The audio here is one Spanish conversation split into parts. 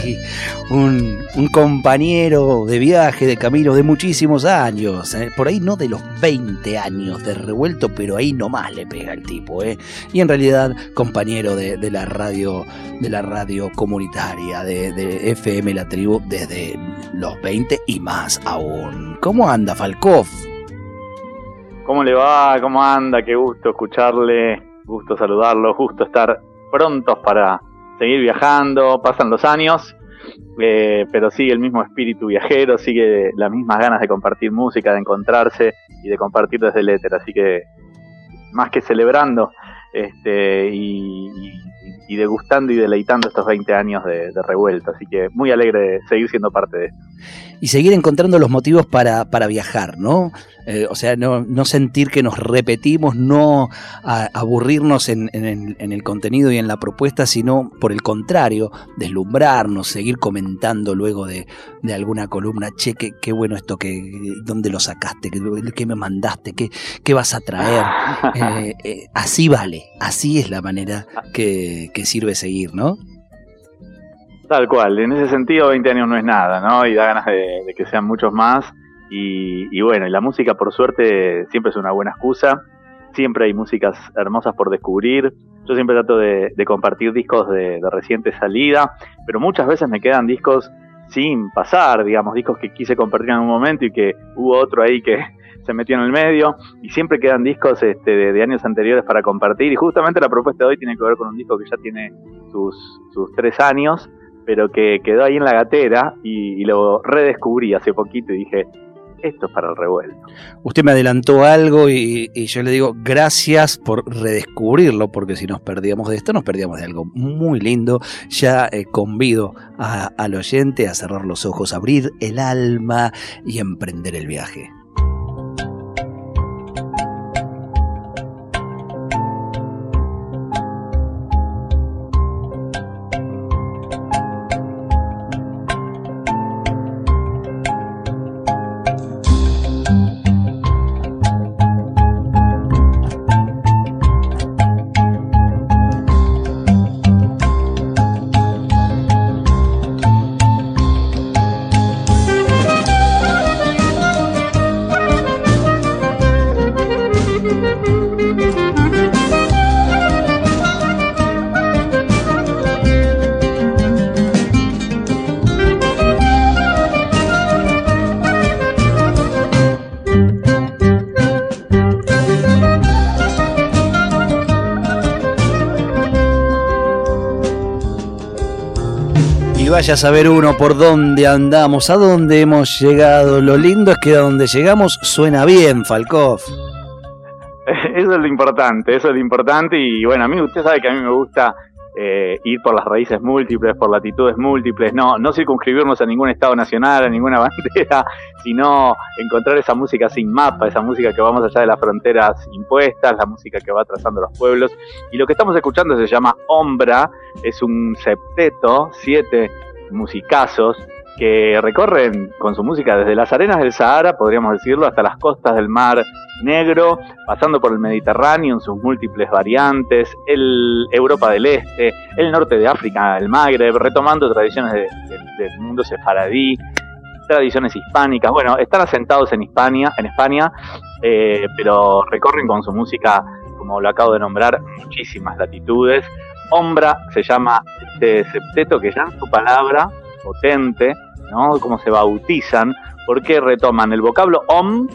un, compañero de viaje, de camino de muchísimos años. ¿eh? Por ahí no de los 20 años de revuelto, pero ahí nomás le pega el tipo. ¿eh? Y en realidad compañero de, la radio de la radio comunitaria de, FM La Tribu desde los 20 y más aún. ¿Cómo anda Falkov? ¿Cómo le va? ¿Cómo anda? Qué gusto escucharle, gusto saludarlo, justo estar prontos para seguir viajando, pasan los años, eh, pero sigue el mismo espíritu viajero, sigue las mismas ganas de compartir música, de encontrarse y de compartir desde el éter, así que más que celebrando este, y, degustando y deleitando estos 20 años de, de, revuelta, así que muy alegre de seguir siendo parte de esto. Y seguir encontrando los motivos para, para viajar, ¿no? Eh, o sea, no, sentir que nos repetimos, no aburrirnos en, el, contenido y en la propuesta, sino por el contrario, deslumbrarnos, seguir comentando luego de, alguna columna, che, qué, bueno esto, que, dónde lo sacaste, qué, me mandaste, qué, qué vas a traer. Eh, eh, así vale, así es la manera que, sirve seguir, ¿no? Tal cual, en ese sentido 20 años no es nada, ¿no? Y da ganas de que sean muchos más. Y, bueno, y la música por suerte siempre es una buena excusa, siempre hay músicas hermosas por descubrir, yo siempre trato de, compartir discos de, reciente salida, pero muchas veces me quedan discos sin pasar, digamos, discos que quise compartir en un momento y que hubo otro ahí que se metió en el medio, y siempre quedan discos este, de, años anteriores para compartir, y justamente la propuesta de hoy tiene que ver con un disco que ya tiene sus, sus tres años, pero que quedó ahí en la gatera y, lo redescubrí hace poquito y dije, esto es para el revuelto. Usted me adelantó algo y, yo le digo gracias por redescubrirlo, porque si nos perdíamos de esto, nos perdíamos de algo muy lindo. Ya eh, convido al oyente a cerrar los ojos, abrir el alma y emprender el viaje. Vaya a saber uno por dónde andamos, a dónde hemos llegado. Lo lindo es que a donde llegamos suena bien, Falkov. Eso es lo importante, eso es lo importante. Y bueno, a mí usted sabe que a mí me gusta eh, ir por las raíces múltiples, por latitudes múltiples, no, no circunscribirnos a ningún Estado nacional, a ninguna bandera, sino encontrar esa música sin mapa, esa música que va más allá de las fronteras impuestas, la música que va trazando los pueblos. Y lo que estamos escuchando se llama Ombra, es un septeto, siete musicazos que recorren con su música desde las arenas del Sahara, podríamos decirlo, hasta las costas del Mar Negro, pasando por el Mediterráneo en sus múltiples variantes, el Europa del Este, el norte de África, el Magreb, retomando tradiciones del mundo sefaradí, tradiciones hispánicas. Bueno, están asentados en España, en España, eh, pero recorren con su música, como lo acabo de nombrar, muchísimas latitudes. Ombra se llama este septeto que ya en su palabra potente, ¿no? Como se bautizan, porque retoman el vocablo Om,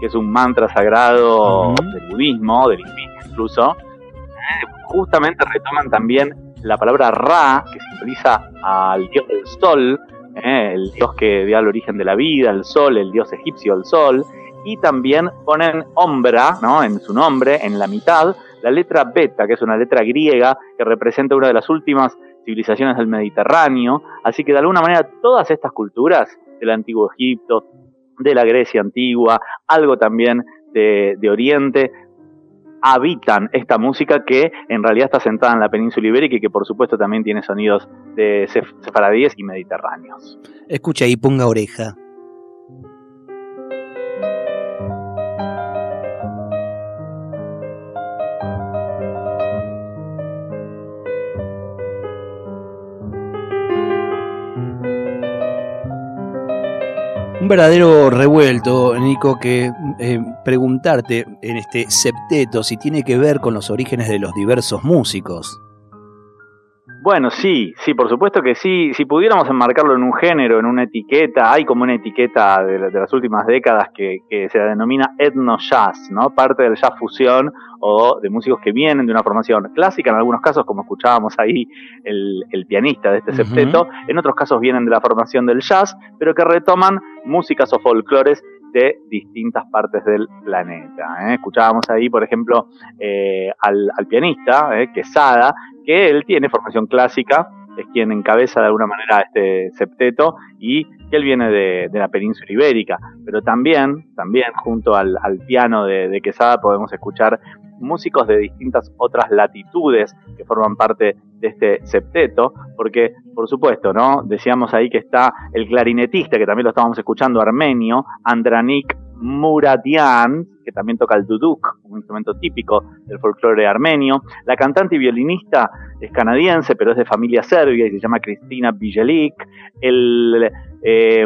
que es un mantra sagrado del budismo, del hinduismo incluso, eh, justamente retoman también la palabra Ra, que simboliza al dios del sol, eh, el dios que dio el origen de la vida, el sol, el dios egipcio del sol, y también ponen Ombra, ¿no? En su nombre, en la mitad, la letra beta, que es una letra griega que representa una de las últimas civilizaciones del Mediterráneo, así que de alguna manera todas estas culturas del antiguo Egipto, de la Grecia antigua, algo también de, Oriente, habitan esta música que en realidad está sentada en la península ibérica y que por supuesto también tiene sonidos de sefaradíes y mediterráneos. Escucha y ponga oreja. Un verdadero revuelto, Nico, que eh, preguntarte en este septeto si tiene que ver con los orígenes de los diversos músicos. Bueno, sí, sí, por supuesto que sí. Si pudiéramos enmarcarlo en un género, en una etiqueta, hay como una etiqueta de, las últimas décadas que, se denomina etno jazz, ¿no? Parte del jazz fusión o de músicos que vienen de una formación clásica, en algunos casos, como escuchábamos ahí el, pianista de este septeto, en otros casos vienen de la formación del jazz, pero que retoman músicas o folclores de distintas partes del planeta. ¿eh? Escuchábamos ahí, por ejemplo, eh, al, pianista, eh, Quesada, que él tiene formación clásica, es quien encabeza de alguna manera este septeto y que él viene de, la península ibérica, pero también, también junto al, piano de, Quesada podemos escuchar músicos de distintas otras latitudes que forman parte de este septeto, porque por supuesto, ¿no? Decíamos ahí que está el clarinetista, que también lo estábamos escuchando, armenio, Andranik Muradian, que también toca el duduk, un instrumento típico del folclore armenio. La cantante y violinista es canadiense, pero es de familia serbia y se llama Cristina Bijelik. El eh,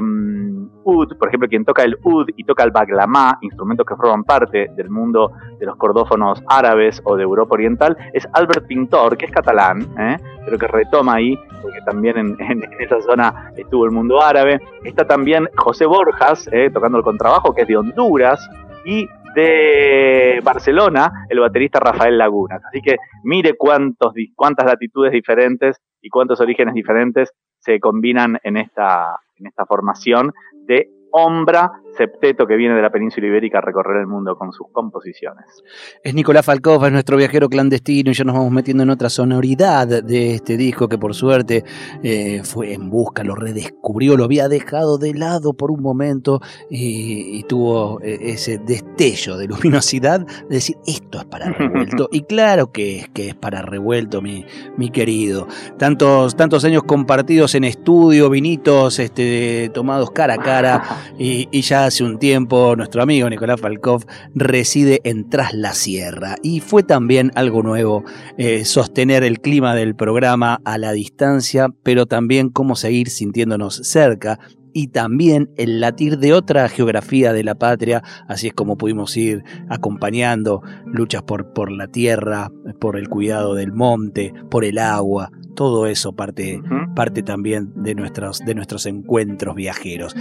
ud, por ejemplo, quien toca el ud y toca el baglamá, instrumentos que forman parte del mundo de los cordófonos árabes o de Europa Oriental, es Albert Pintor, que es catalán, ¿eh? pero que retoma ahí, porque también en, esa zona estuvo el mundo árabe. Está también José Borjas, ¿eh? tocando el contrabajo, que es de Honduras, y de Barcelona, el baterista Rafael Lagunas. Así que mire cuántos, cuántas latitudes diferentes y cuántos orígenes diferentes se combinan en esta, en esta formación de Ombra septeto que viene de la península ibérica a recorrer el mundo con sus composiciones. Es Nicolás Falcón, es nuestro viajero clandestino y ya nos vamos metiendo en otra sonoridad de este disco que por suerte eh, fue en busca, lo redescubrió, lo había dejado de lado por un momento y, tuvo eh, ese destello de luminosidad de decir esto es para revuelto. y claro que es, que es para revuelto, mi, mi querido. Tantos, tantos años compartidos en estudio, vinitos este, tomados cara a cara y, y ya hace un tiempo nuestro amigo Nicolás Falkov reside en Tras la Sierra. Y fue también algo nuevo eh, sostener el clima del programa a la distancia, pero también cómo seguir sintiéndonos cerca y también el latir de otra geografía de la patria, así es como pudimos ir acompañando luchas por, por la tierra, por el cuidado del monte, por el agua, todo eso parte, parte también de nuestros, de nuestros encuentros viajeros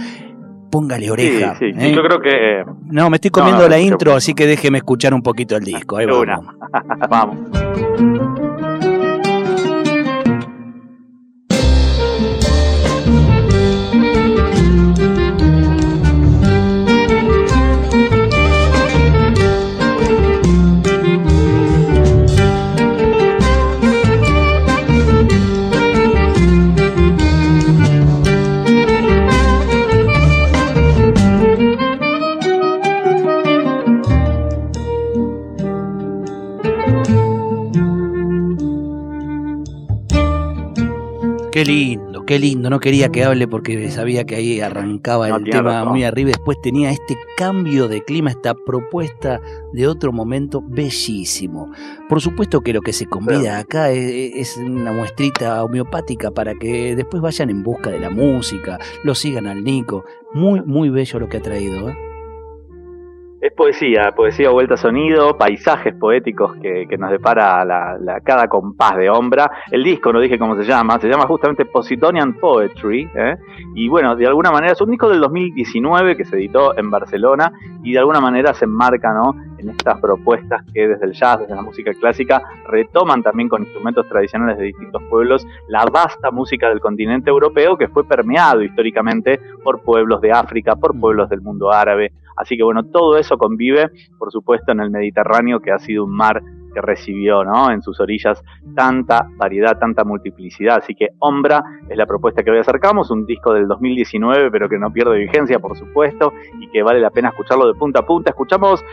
póngale oreja. Sí, sí. ¿eh? Yo creo que. No, me estoy comiendo la intro, así que déjeme escuchar un poquito el disco. Ahí vamos. vamos. Qué lindo, qué lindo. No quería que hable porque sabía que ahí arrancaba el tema muy arriba. Después tenía este cambio de clima, esta propuesta de otro momento bellísimo. Por supuesto que lo que se convida acá es, una muestrita homeopática para que después vayan en busca de la música, lo sigan al Nico. Muy, muy bello lo que ha traído. ¿eh? Es poesía, poesía vuelta a sonido, paisajes poéticos que, nos depara la, cada compás de Ombra. El disco, no dije cómo se llama, se llama justamente Positonian Poetry. ¿eh? Y bueno, de alguna manera es un disco del 2019 que se editó en Barcelona y de alguna manera se enmarca ¿no? En estas propuestas que desde el jazz, desde la música clásica, retoman también con instrumentos tradicionales de distintos pueblos la vasta música del continente europeo que fue permeado históricamente por pueblos de África, por pueblos del mundo árabe. Así que bueno, todo eso convive, por supuesto, en el Mediterráneo, que ha sido un mar que recibió ¿no? en sus orillas tanta variedad, tanta multiplicidad. Así que Ombra es la propuesta que hoy acercamos, un disco del 2019, pero que no pierde vigencia, por supuesto, y que vale la pena escucharlo de punta a punta. Escuchamos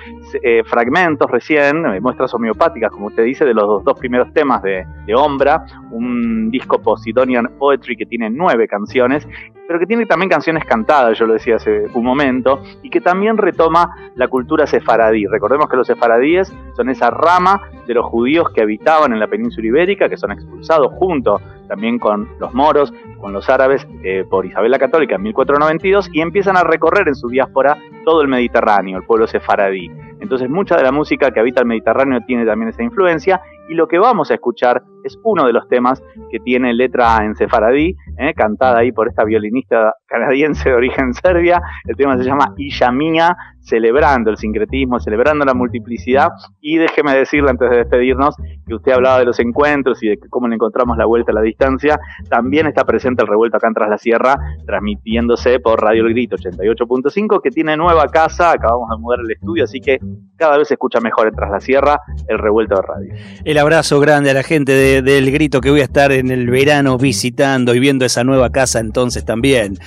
eh, fragmentos recién, eh, muestras homeopáticas, como usted dice, de los dos, primeros temas de, de Ombra, un disco Posidonian Poetry que tiene nueve canciones pero que tiene también canciones cantadas, yo lo decía hace un momento, y que también retoma la cultura sefaradí. Recordemos que los sefaradíes son esa rama de los judíos que habitaban en la península ibérica, que son expulsados junto también con los moros, con los árabes eh, por Isabel la Católica en 1492 y empiezan a recorrer en su diáspora todo el Mediterráneo, el pueblo sefaradí. Entonces mucha de la música que habita el Mediterráneo tiene también esa influencia y lo que vamos a escuchar es uno de los temas que tiene letra en sefaradí, eh, cantada ahí por esta violinista canadiense de origen serbia. El tema se llama Illa Mía, celebrando el sincretismo, celebrando la multiplicidad. Y déjeme decirle antes de despedirnos que usted hablaba de los encuentros y de cómo le encontramos la vuelta a la distancia. También está presente el revuelto acá en Tras la Sierra, transmitiéndose por Radio El Grito 88.5, que tiene nueva casa. Acabamos de mudar el estudio, así que cada vez se escucha mejor en Tras la Sierra el revuelto de radio. El abrazo grande a la gente de, del Grito que voy a estar en el verano visitando y viendo esa nueva casa entonces también.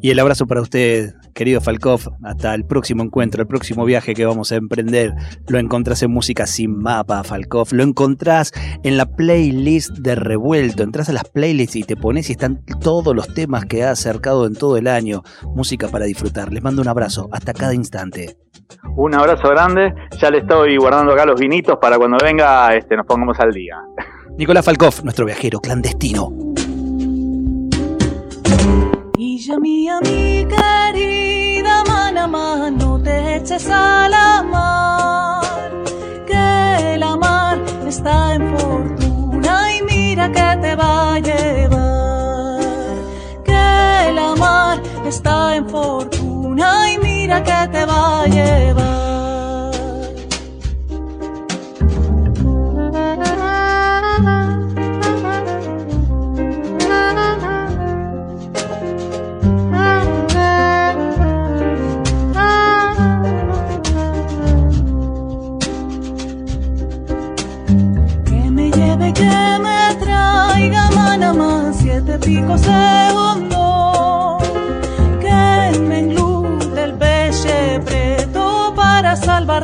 Y el abrazo para usted, querido Falkov, hasta el próximo encuentro, el próximo viaje que vamos a emprender. Lo encontrás en Música Sin Mapa, Falkov. Lo encontrás en la playlist de Revuelto. Entrás a las playlists y te pones y están todos los temas que ha acercado en todo el año. Música para disfrutar. Les mando un abrazo. Hasta cada instante. Un abrazo grande. Ya le estoy guardando acá los vinitos para cuando venga este, nos pongamos al día. Nicolás Falkov, nuestro viajero clandestino. Ya mía, mi querida mano mano, te eches a la mar, que la mar está en fortuna y mira que te va a llevar, que la mar está en fortuna y mira que te va a llevar.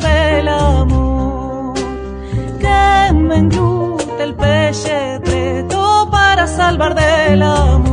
Del amor que me englute el peche para salvar del amor